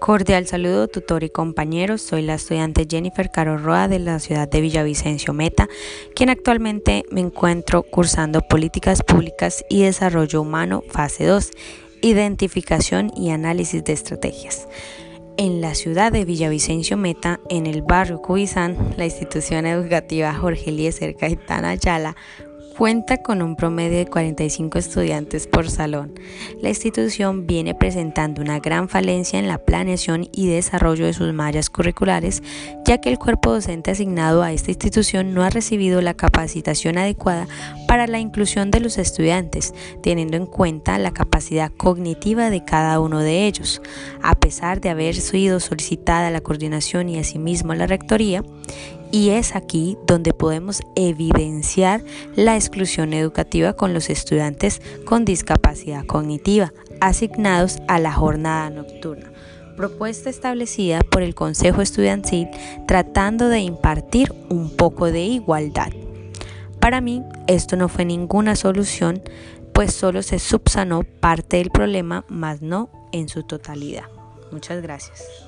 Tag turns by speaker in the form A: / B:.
A: Cordial saludo, tutor y compañeros. Soy la estudiante Jennifer Caro Roa de la ciudad de Villavicencio Meta, quien actualmente me encuentro cursando Políticas Públicas y Desarrollo Humano, fase 2, Identificación y Análisis de Estrategias. En la ciudad de Villavicencio Meta, en el barrio Cubizán, la institución educativa Jorge Eliezer Caetana Ayala Cuenta con un promedio de 45 estudiantes por salón. La institución viene presentando una gran falencia en la planeación y desarrollo de sus mallas curriculares, ya que el cuerpo docente asignado a esta institución no ha recibido la capacitación adecuada para la inclusión de los estudiantes, teniendo en cuenta la capacidad cognitiva de cada uno de ellos. A pesar de haber sido solicitada la coordinación y asimismo la rectoría, y es aquí donde podemos evidenciar la exclusión educativa con los estudiantes con discapacidad cognitiva asignados a la jornada nocturna, propuesta establecida por el Consejo Estudiantil tratando de impartir un poco de igualdad. Para mí esto no fue ninguna solución, pues solo se subsanó parte del problema, más no en su totalidad. Muchas gracias.